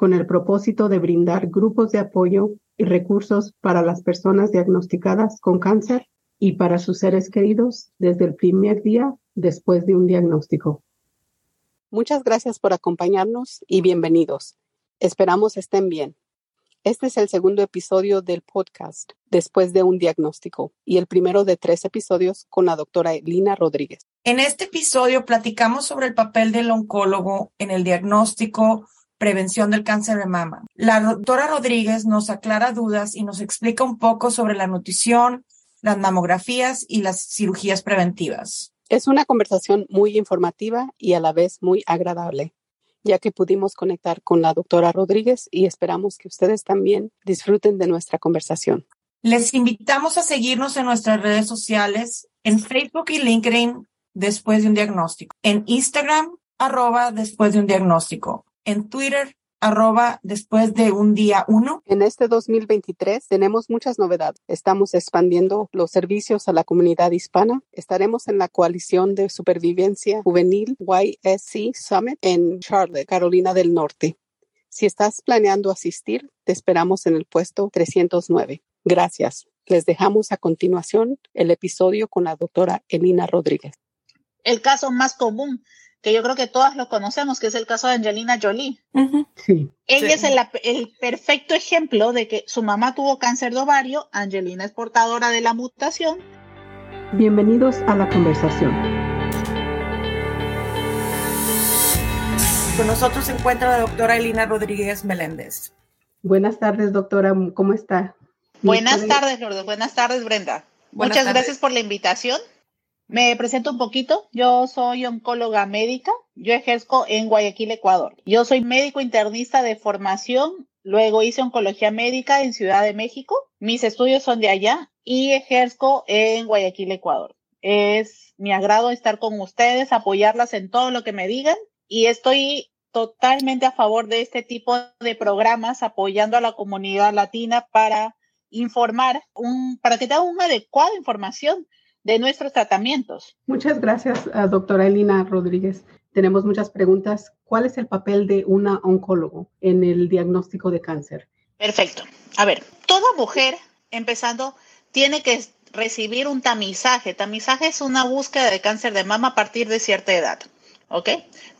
con el propósito de brindar grupos de apoyo y recursos para las personas diagnosticadas con cáncer y para sus seres queridos desde el primer día después de un diagnóstico. Muchas gracias por acompañarnos y bienvenidos. Esperamos estén bien. Este es el segundo episodio del podcast después de un diagnóstico y el primero de tres episodios con la doctora Elina Rodríguez. En este episodio platicamos sobre el papel del oncólogo en el diagnóstico, prevención del cáncer de mama. La doctora Rodríguez nos aclara dudas y nos explica un poco sobre la nutrición, las mamografías y las cirugías preventivas. Es una conversación muy informativa y a la vez muy agradable, ya que pudimos conectar con la doctora Rodríguez y esperamos que ustedes también disfruten de nuestra conversación. Les invitamos a seguirnos en nuestras redes sociales, en Facebook y LinkedIn después de un diagnóstico, en Instagram arroba después de un diagnóstico en Twitter, arroba después de un día uno. En este 2023 tenemos muchas novedades. Estamos expandiendo los servicios a la comunidad hispana. Estaremos en la coalición de supervivencia juvenil YSC Summit en Charlotte, Carolina del Norte. Si estás planeando asistir, te esperamos en el puesto 309. Gracias. Les dejamos a continuación el episodio con la doctora Elina Rodríguez. El caso más común que yo creo que todas lo conocemos, que es el caso de Angelina Jolie. sí. Ella es el, perfecto ejemplo de que su mamá tuvo cáncer de ovario, Angelina es portadora de la mutación. Bienvenidos a la conversación. Con nosotros se encuentra la doctora Elina Rodríguez Meléndez. Buenas tardes, doctora. ¿Cómo está? Buenas tardes, Lourdes. Buenas tardes, Brenda. Muchas gracias por la invitación. Me presento un poquito. Yo soy oncóloga médica. Yo ejerzo en Guayaquil, Ecuador. Yo soy médico internista de formación. Luego hice oncología médica en Ciudad de México. Mis estudios son de allá y ejerzo en Guayaquil, Ecuador. Es mi agrado estar con ustedes, apoyarlas en todo lo que me digan y estoy totalmente a favor de este tipo de programas apoyando a la comunidad latina para informar, para que tengan una adecuada información de nuestros tratamientos. Muchas gracias, ah, doctora Elina Rodríguez. Tenemos muchas preguntas. ¿Cuál es el papel de una oncólogo en el diagnóstico de cáncer? Perfecto. A ver, toda mujer, empezando, tiene que recibir un tamizaje. Tamizaje es una búsqueda de cáncer de mama a partir de cierta edad. ¿Ok?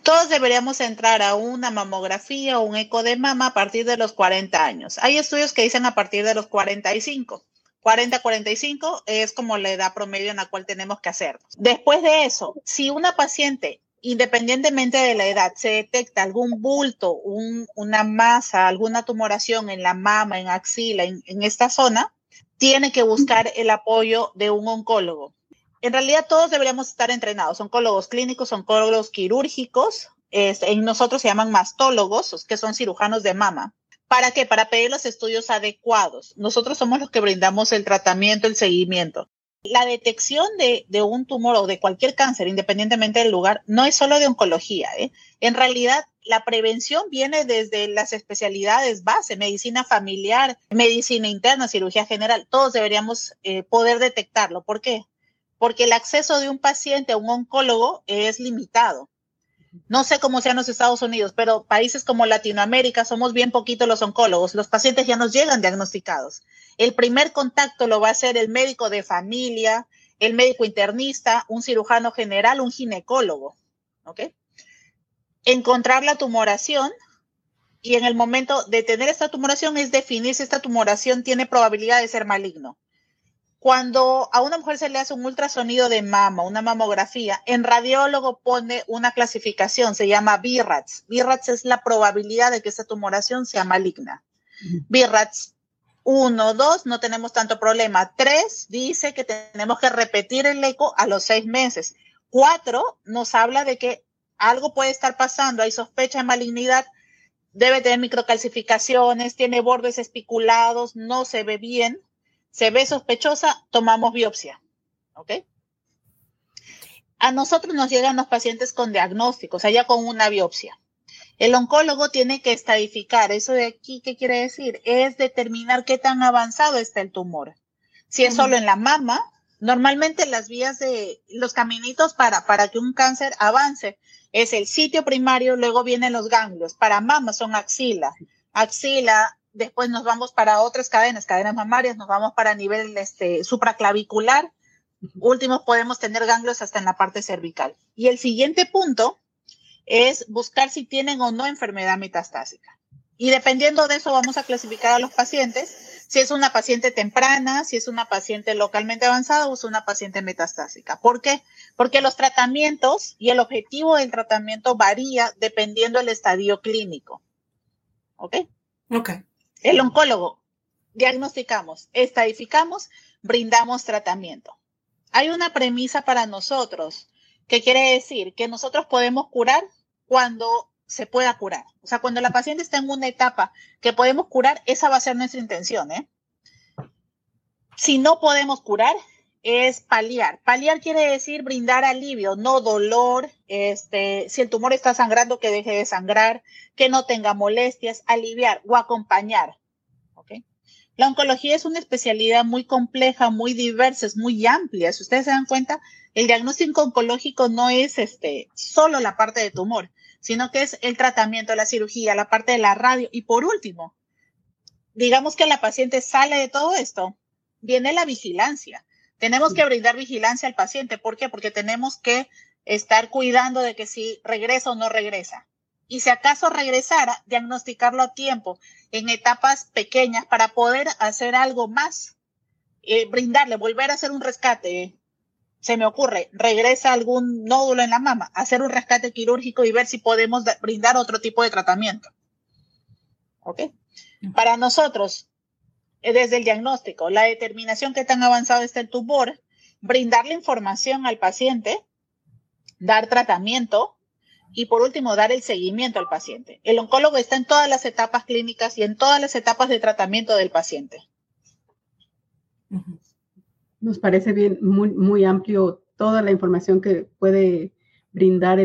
Todos deberíamos entrar a una mamografía o un eco de mama a partir de los 40 años. Hay estudios que dicen a partir de los 45. 40-45 es como la edad promedio en la cual tenemos que hacer. Después de eso, si una paciente, independientemente de la edad, se detecta algún bulto, una masa, alguna tumoración en la mama, en axila, en, esta zona, tiene que buscar el apoyo de un oncólogo. En realidad todos deberíamos estar entrenados, oncólogos clínicos, oncólogos quirúrgicos, en nosotros se llaman mastólogos, que son cirujanos de mama. ¿Para qué? Para pedir los estudios adecuados. Nosotros somos los que brindamos el tratamiento, el seguimiento. La detección de, un tumor o de cualquier cáncer, independientemente del lugar, no es solo de oncología. ¿eh? En realidad, la prevención viene desde las especialidades base, medicina familiar, medicina interna, cirugía general. Todos deberíamos eh, poder detectarlo. ¿Por qué? Porque el acceso de un paciente a un oncólogo es limitado. No sé cómo sean los Estados Unidos, pero países como Latinoamérica somos bien poquitos los oncólogos. Los pacientes ya nos llegan diagnosticados. El primer contacto lo va a hacer el médico de familia, el médico internista, un cirujano general, un ginecólogo. ¿Ok? Encontrar la tumoración y en el momento de tener esta tumoración es definir si esta tumoración tiene probabilidad de ser maligno. Cuando a una mujer se le hace un ultrasonido de mama, una mamografía, en radiólogo pone una clasificación, se llama BIRATS. BIRATS es la probabilidad de que esa tumoración sea maligna. BIRATS 1, 2, no tenemos tanto problema. 3 dice que tenemos que repetir el eco a los seis meses. 4 nos habla de que algo puede estar pasando, hay sospecha de malignidad. debe tener microcalcificaciones, tiene bordes espiculados, no se ve bien, se ve sospechosa, tomamos biopsia. ¿Ok? A nosotros nos llegan los pacientes con diagnósticos, allá con una biopsia. El oncólogo tiene que estadificar. Eso de aquí, ¿qué quiere decir? Es determinar qué tan avanzado está el tumor. Si es solo en la mama, normalmente las vías de los caminitos para, para que un cáncer avance es el sitio primario, luego vienen los ganglios. Para mama son axila. Axila, después nos vamos para otras cadenas, cadenas mamarias, nos vamos para nivel este, supraclavicular. Últimos podemos tener ganglios hasta en la parte cervical. Y el siguiente punto es buscar si tienen o no enfermedad metastásica. Y dependiendo de eso vamos a clasificar a los pacientes, si es una paciente temprana, si es una paciente localmente avanzada o es una paciente metastásica. ¿Por qué? Porque los tratamientos y el objetivo del tratamiento varía dependiendo del estadio clínico. ¿Ok? Ok. El oncólogo, diagnosticamos, estadificamos, brindamos tratamiento. Hay una premisa para nosotros, que quiere decir que nosotros podemos curar cuando se pueda curar. O sea, cuando la paciente está en una etapa que podemos curar, esa va a ser nuestra intención. ¿eh? Si no podemos curar, es paliar. Paliar quiere decir brindar alivio, no dolor. Este, si el tumor está sangrando, que deje de sangrar, que no tenga molestias, aliviar o acompañar. ¿okay? La oncología es una especialidad muy compleja, muy diversa, es muy amplia. Si ustedes se dan cuenta, el diagnóstico oncológico no es este, solo la parte de tumor sino que es el tratamiento, la cirugía, la parte de la radio. Y por último, digamos que la paciente sale de todo esto, viene la vigilancia. Tenemos que brindar vigilancia al paciente. ¿Por qué? Porque tenemos que estar cuidando de que si regresa o no regresa. Y si acaso regresara, diagnosticarlo a tiempo, en etapas pequeñas, para poder hacer algo más, eh, brindarle, volver a hacer un rescate, se me ocurre, regresa algún nódulo en la mama, hacer un rescate quirúrgico y ver si podemos brindar otro tipo de tratamiento. ¿Ok? Para nosotros, desde el diagnóstico, la determinación que tan avanzado está el tumor, brindarle información al paciente, dar tratamiento y por último, dar el seguimiento al paciente. El oncólogo está en todas las etapas clínicas y en todas las etapas de tratamiento del paciente. Nos parece bien, muy, muy amplio toda la información que puede brindar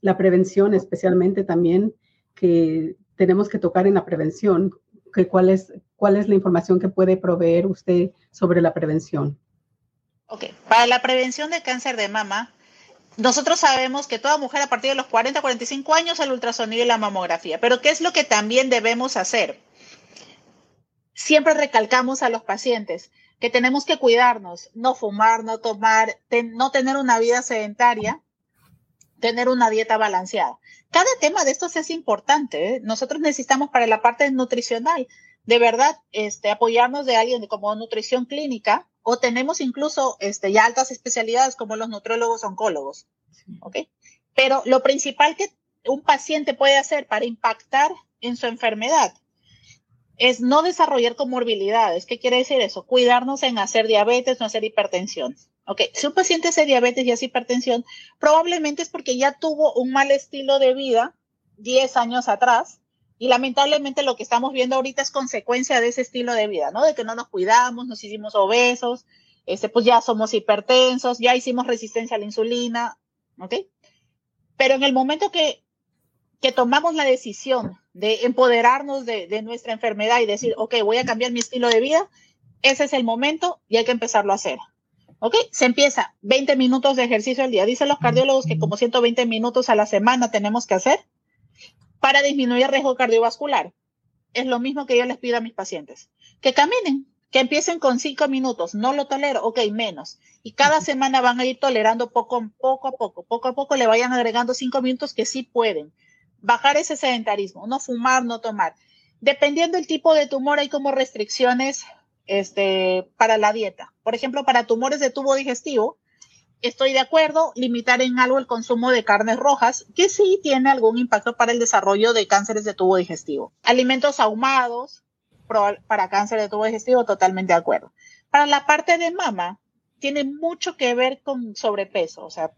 la prevención, especialmente también que tenemos que tocar en la prevención, que cuál es, cuál es la información que puede proveer usted sobre la prevención. Ok, para la prevención de cáncer de mama, nosotros sabemos que toda mujer a partir de los 40, 45 años el ultrasonido y la mamografía, pero ¿qué es lo que también debemos hacer? Siempre recalcamos a los pacientes, que tenemos que cuidarnos, no fumar, no tomar, no tener una vida sedentaria, tener una dieta balanceada. Cada tema de estos es importante. ¿eh? Nosotros necesitamos para la parte nutricional, de verdad, este, apoyarnos de alguien como nutrición clínica o tenemos incluso este, ya altas especialidades como los nutriólogos oncólogos. ¿ok? Pero lo principal que un paciente puede hacer para impactar en su enfermedad es no desarrollar comorbilidades. ¿Qué quiere decir eso? Cuidarnos en hacer diabetes, no hacer hipertensión. Ok, si un paciente hace diabetes y hace hipertensión, probablemente es porque ya tuvo un mal estilo de vida 10 años atrás y lamentablemente lo que estamos viendo ahorita es consecuencia de ese estilo de vida, ¿no? De que no nos cuidamos, nos hicimos obesos, este, pues ya somos hipertensos, ya hicimos resistencia a la insulina, ¿ok? Pero en el momento que, que tomamos la decisión de empoderarnos de, nuestra enfermedad y decir, ok, voy a cambiar mi estilo de vida, ese es el momento y hay que empezarlo a hacer. ¿Ok? Se empieza 20 minutos de ejercicio al día. Dicen los cardiólogos que como 120 minutos a la semana tenemos que hacer para disminuir el riesgo cardiovascular. Es lo mismo que yo les pido a mis pacientes. Que caminen, que empiecen con 5 minutos. No lo tolero, ok, menos. Y cada semana van a ir tolerando poco, poco a poco. Poco a poco le vayan agregando 5 minutos que sí pueden bajar ese sedentarismo, no fumar, no tomar. Dependiendo del tipo de tumor, hay como restricciones este, para la dieta. Por ejemplo, para tumores de tubo digestivo, estoy de acuerdo, limitar en algo el consumo de carnes rojas, que sí tiene algún impacto para el desarrollo de cánceres de tubo digestivo. Alimentos ahumados para cáncer de tubo digestivo, totalmente de acuerdo. Para la parte de mama, tiene mucho que ver con sobrepeso, o sea,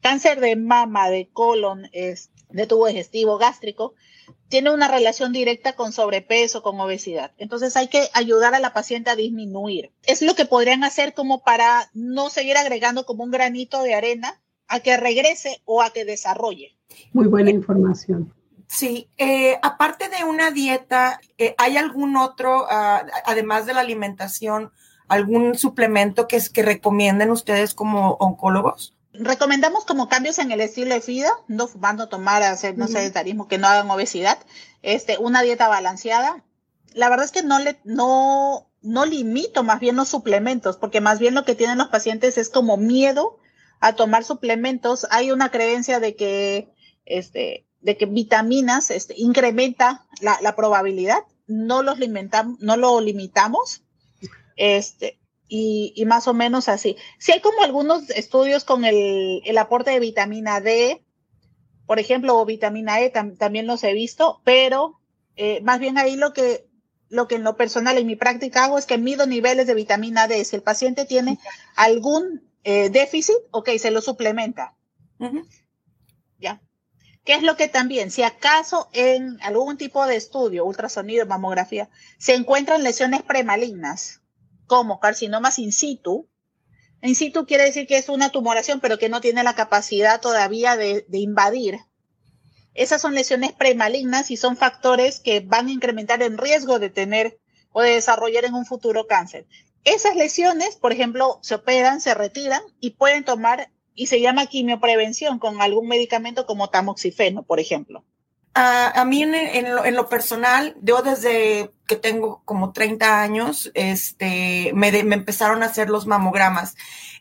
cáncer de mama, de colon, es de tubo digestivo gástrico, tiene una relación directa con sobrepeso, con obesidad. Entonces hay que ayudar a la paciente a disminuir. Es lo que podrían hacer como para no seguir agregando como un granito de arena a que regrese o a que desarrolle. Muy buena información. Sí, eh, aparte de una dieta, eh, ¿hay algún otro, uh, además de la alimentación, algún suplemento que, es, que recomienden ustedes como oncólogos? Recomendamos como cambios en el estilo de vida, no fumando, tomar, hacer no uh -huh. sedentarismo, que no hagan obesidad, este, una dieta balanceada. La verdad es que no le, no, no limito más bien los suplementos, porque más bien lo que tienen los pacientes es como miedo a tomar suplementos. Hay una creencia de que, este, de que vitaminas este, incrementa la, la probabilidad, no los limitamos, no lo limitamos, este, y, y, más o menos así. Sí hay como algunos estudios con el, el aporte de vitamina D, por ejemplo, o vitamina E, tam, también los he visto, pero eh, más bien ahí lo que, lo que en lo personal, en mi práctica hago es que mido niveles de vitamina D. Si el paciente tiene algún eh, déficit, ok, se lo suplementa. Uh -huh. ¿Ya? ¿Qué es lo que también, si acaso en algún tipo de estudio, ultrasonido, mamografía, se encuentran lesiones premalignas, como carcinomas in situ, in situ quiere decir que es una tumoración, pero que no tiene la capacidad todavía de, de invadir. Esas son lesiones premalignas y son factores que van a incrementar el riesgo de tener o de desarrollar en un futuro cáncer. Esas lesiones, por ejemplo, se operan, se retiran y pueden tomar y se llama quimioprevención con algún medicamento como tamoxifeno, por ejemplo. A mí en, lo, en, lo, personal, yo desde que tengo como 30 años, este, me, de, me empezaron a hacer los mamogramas.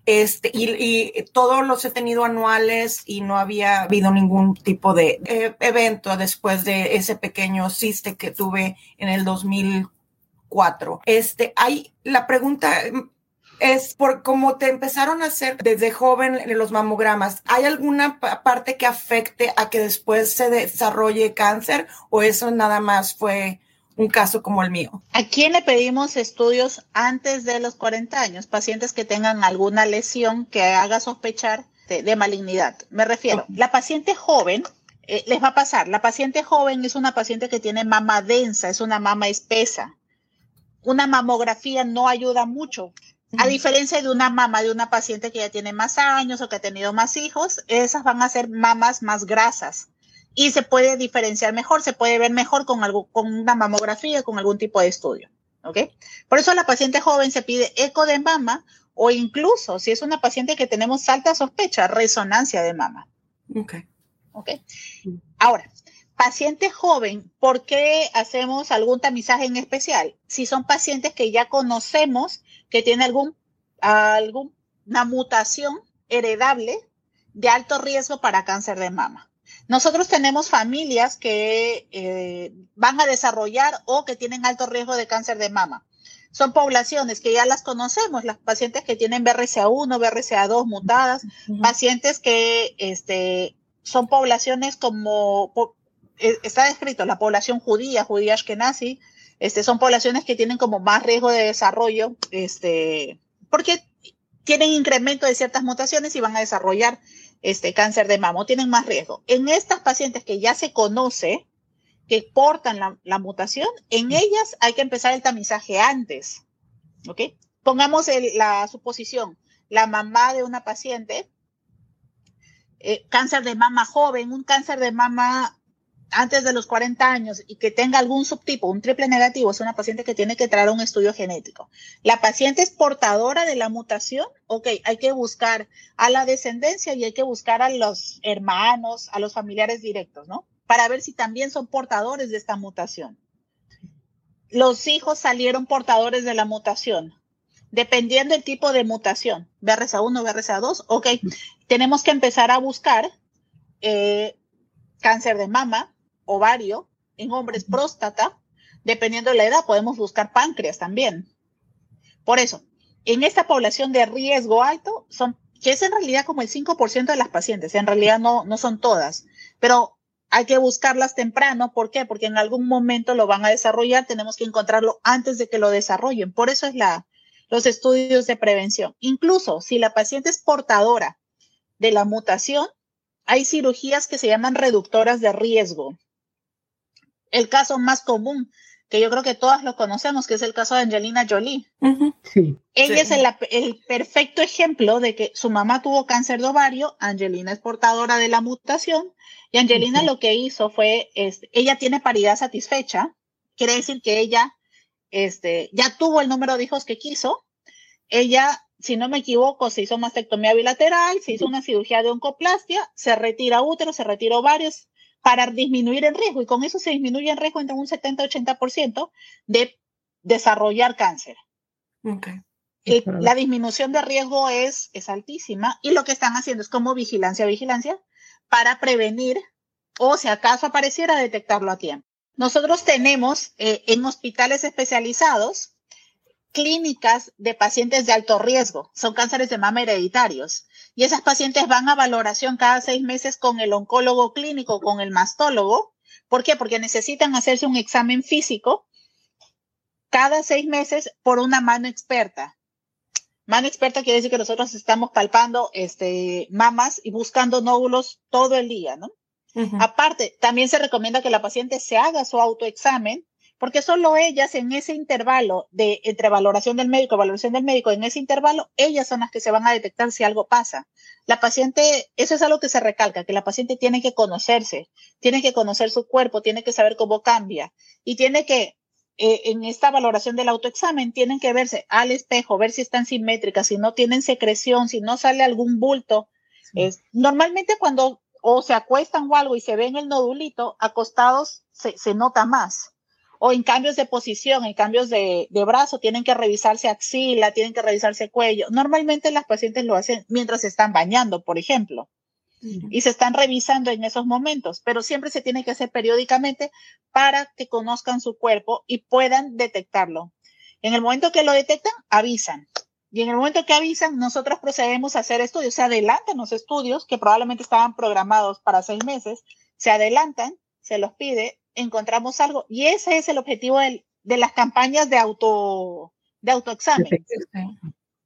Este, y, y, todos los he tenido anuales y no había habido ningún tipo de evento después de ese pequeño ciste que tuve en el 2004. Este, hay la pregunta es por cómo te empezaron a hacer desde joven en los mamogramas. ¿Hay alguna parte que afecte a que después se desarrolle cáncer o eso nada más fue un caso como el mío? ¿A quién le pedimos estudios antes de los 40 años? Pacientes que tengan alguna lesión que haga sospechar de, de malignidad. Me refiero, la paciente joven eh, les va a pasar. La paciente joven es una paciente que tiene mama densa, es una mama espesa. Una mamografía no ayuda mucho a diferencia de una mama de una paciente que ya tiene más años o que ha tenido más hijos, esas van a ser mamas más grasas y se puede diferenciar mejor, se puede ver mejor con, algo, con una mamografía, con algún tipo de estudio. ¿ok? Por eso a la paciente joven se pide eco de mama o incluso si es una paciente que tenemos alta sospecha, resonancia de mama. Ok. Ok. Ahora, paciente joven, ¿por qué hacemos algún tamizaje en especial? Si son pacientes que ya conocemos que tiene algún, alguna mutación heredable de alto riesgo para cáncer de mama. Nosotros tenemos familias que eh, van a desarrollar o que tienen alto riesgo de cáncer de mama. Son poblaciones que ya las conocemos, las pacientes que tienen BRCA1, BRCA2 mutadas, uh -huh. pacientes que este, son poblaciones como, está descrito, la población judía, judía ashkenazi, este, son poblaciones que tienen como más riesgo de desarrollo, este, porque tienen incremento de ciertas mutaciones y van a desarrollar este cáncer de mama, tienen más riesgo. En estas pacientes que ya se conoce que portan la, la mutación, en ellas hay que empezar el tamizaje antes, ¿ok? Pongamos el, la suposición, la mamá de una paciente, eh, cáncer de mama joven, un cáncer de mama antes de los 40 años y que tenga algún subtipo, un triple negativo, es una paciente que tiene que traer un estudio genético. La paciente es portadora de la mutación, ok, hay que buscar a la descendencia y hay que buscar a los hermanos, a los familiares directos, ¿no? Para ver si también son portadores de esta mutación. Los hijos salieron portadores de la mutación. Dependiendo del tipo de mutación, BRCA1, BRCA2, ok, tenemos que empezar a buscar eh, cáncer de mama, ovario, en hombres próstata, dependiendo de la edad podemos buscar páncreas también. Por eso, en esta población de riesgo alto, son, que es en realidad como el 5% de las pacientes, en realidad no, no son todas, pero hay que buscarlas temprano, ¿por qué? Porque en algún momento lo van a desarrollar, tenemos que encontrarlo antes de que lo desarrollen, por eso es la, los estudios de prevención. Incluso si la paciente es portadora de la mutación, hay cirugías que se llaman reductoras de riesgo. El caso más común, que yo creo que todas lo conocemos, que es el caso de Angelina Jolie. sí. Ella es el, perfecto ejemplo de que su mamá tuvo cáncer de ovario, Angelina es portadora de la mutación, y Angelina lo que hizo fue, este, ella tiene paridad satisfecha, quiere decir que ella este, ya tuvo el número de hijos que quiso, ella si no me equivoco, se hizo mastectomía bilateral, se hizo una cirugía de oncoplastia, se retira útero, se retira ovarios para disminuir el riesgo y con eso se disminuye el riesgo entre un 70-80% de desarrollar cáncer. la disminución de riesgo es, es altísima y lo que están haciendo es como vigilancia, vigilancia para prevenir o si acaso apareciera detectarlo a tiempo. Nosotros tenemos eh, en hospitales especializados clínicas de pacientes de alto riesgo, son cánceres de mama hereditarios. Y esas pacientes van a valoración cada seis meses con el oncólogo clínico, con el mastólogo. ¿Por qué? Porque necesitan hacerse un examen físico cada seis meses por una mano experta. Mano experta quiere decir que nosotros estamos palpando este, mamas y buscando nódulos todo el día, ¿no? Aparte, también se recomienda que la paciente se haga su autoexamen porque solo ellas en ese intervalo de entre valoración del médico y valoración del médico, en ese intervalo, ellas son las que se van a detectar si algo pasa. La paciente, eso es algo que se recalca, que la paciente tiene que conocerse, tiene que conocer su cuerpo, tiene que saber cómo cambia y tiene que, eh, en esta valoración del autoexamen, tienen que verse al espejo, ver si están simétricas, si no tienen secreción, si no sale algún bulto. Es, normalmente cuando o se acuestan o algo y se ven el nodulito, acostados se, se nota más o en cambios de posición, en cambios de, brazo, tienen que revisarse axila, tienen que revisarse cuello. Normalmente las pacientes lo hacen mientras se están bañando, por ejemplo, y se están revisando en esos momentos, pero siempre se tiene que hacer periódicamente para que conozcan su cuerpo y puedan detectarlo. En el momento que lo detectan, avisan. Y en el momento que avisan, nosotros procedemos a hacer estudios. Se adelantan los estudios que probablemente estaban programados para seis meses, se adelantan, se los pide, encontramos algo. Y ese es el objetivo de las campañas de auto de autoexamen.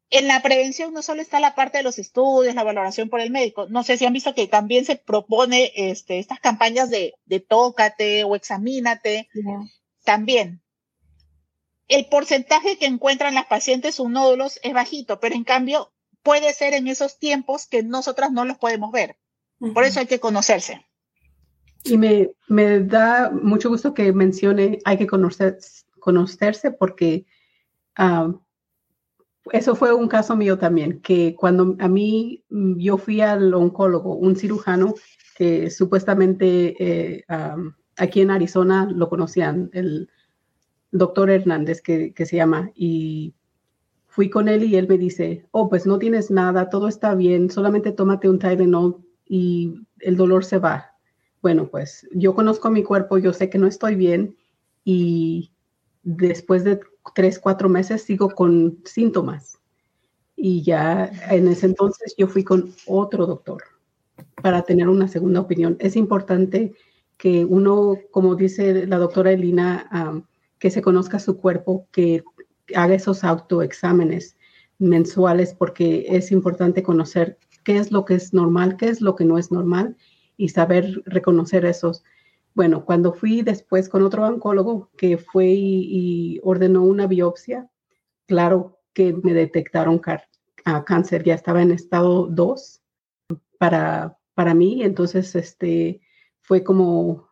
En la prevención no solo está la parte de los estudios, la valoración por el médico. No sé si han visto que también se propone este, estas campañas de, de tócate o examínate. También. El porcentaje que encuentran las pacientes sus nódulos es bajito, pero en cambio puede ser en esos tiempos que nosotras no los podemos ver. Por eso hay que conocerse. Y me, me, da mucho gusto que mencione, hay que conocer, conocerse porque ah, eso fue un caso mío también, que cuando a mí yo fui al oncólogo, un cirujano que supuestamente ah, aquí en Arizona lo conocían, el doctor Hernández que, que se llama, y fui con él y él me dice, oh, pues no tienes nada, todo está bien, solamente tómate un Tylenol y el dolor se va bueno, pues yo conozco mi cuerpo, yo sé que no estoy bien y después de tres, cuatro meses sigo con síntomas. Y ya en ese entonces yo fui con otro doctor para tener una segunda opinión. Es importante que uno, como dice la doctora Elina, que se conozca su cuerpo, que haga esos autoexámenes mensuales, porque es importante conocer qué es lo que es normal, qué es lo que no es normal y saber reconocer esos. Bueno, cuando fui después con otro oncólogo que fue y, ordenó una biopsia, claro que me detectaron cáncer, ya estaba en estado 2 para, para mí, entonces este, fue como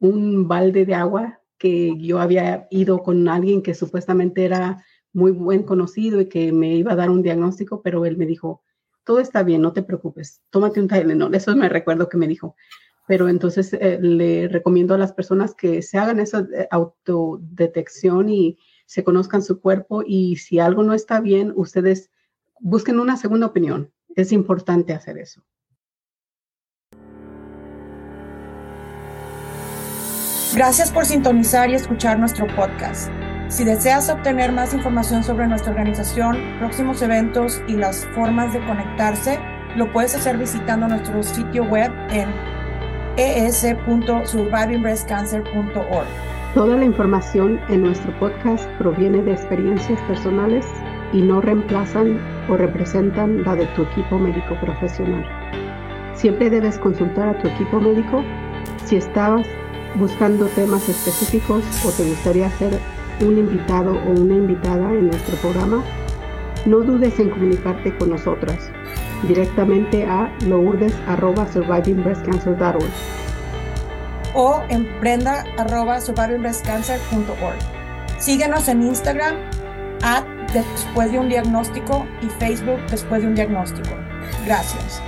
un balde de agua que yo había ido con alguien que supuestamente era muy buen conocido y que me iba a dar un diagnóstico, pero él me dijo, todo está bien, no te preocupes, tómate un Tylenol. Eso me recuerdo que me dijo. Pero entonces eh, le recomiendo a las personas que se hagan esa eh, autodetección y se conozcan su cuerpo y si algo no está bien, ustedes busquen una segunda opinión. Es importante hacer eso. Gracias por sintonizar y escuchar nuestro podcast. Si deseas obtener más información sobre nuestra organización, próximos eventos y las formas de conectarse, lo puedes hacer visitando nuestro sitio web en es.survivingbreastcancer.org. Toda la información en nuestro podcast proviene de experiencias personales y no reemplazan o representan la de tu equipo médico profesional. Siempre debes consultar a tu equipo médico si estabas buscando temas específicos o te gustaría ser un invitado o una invitada en nuestro programa. No dudes en comunicarte con nosotras directamente a lourdes.survivingbreastcancer.org o en brenda.survivingbreastcancer.org. Síguenos en Instagram at después de un diagnóstico y Facebook después de un diagnóstico. Gracias.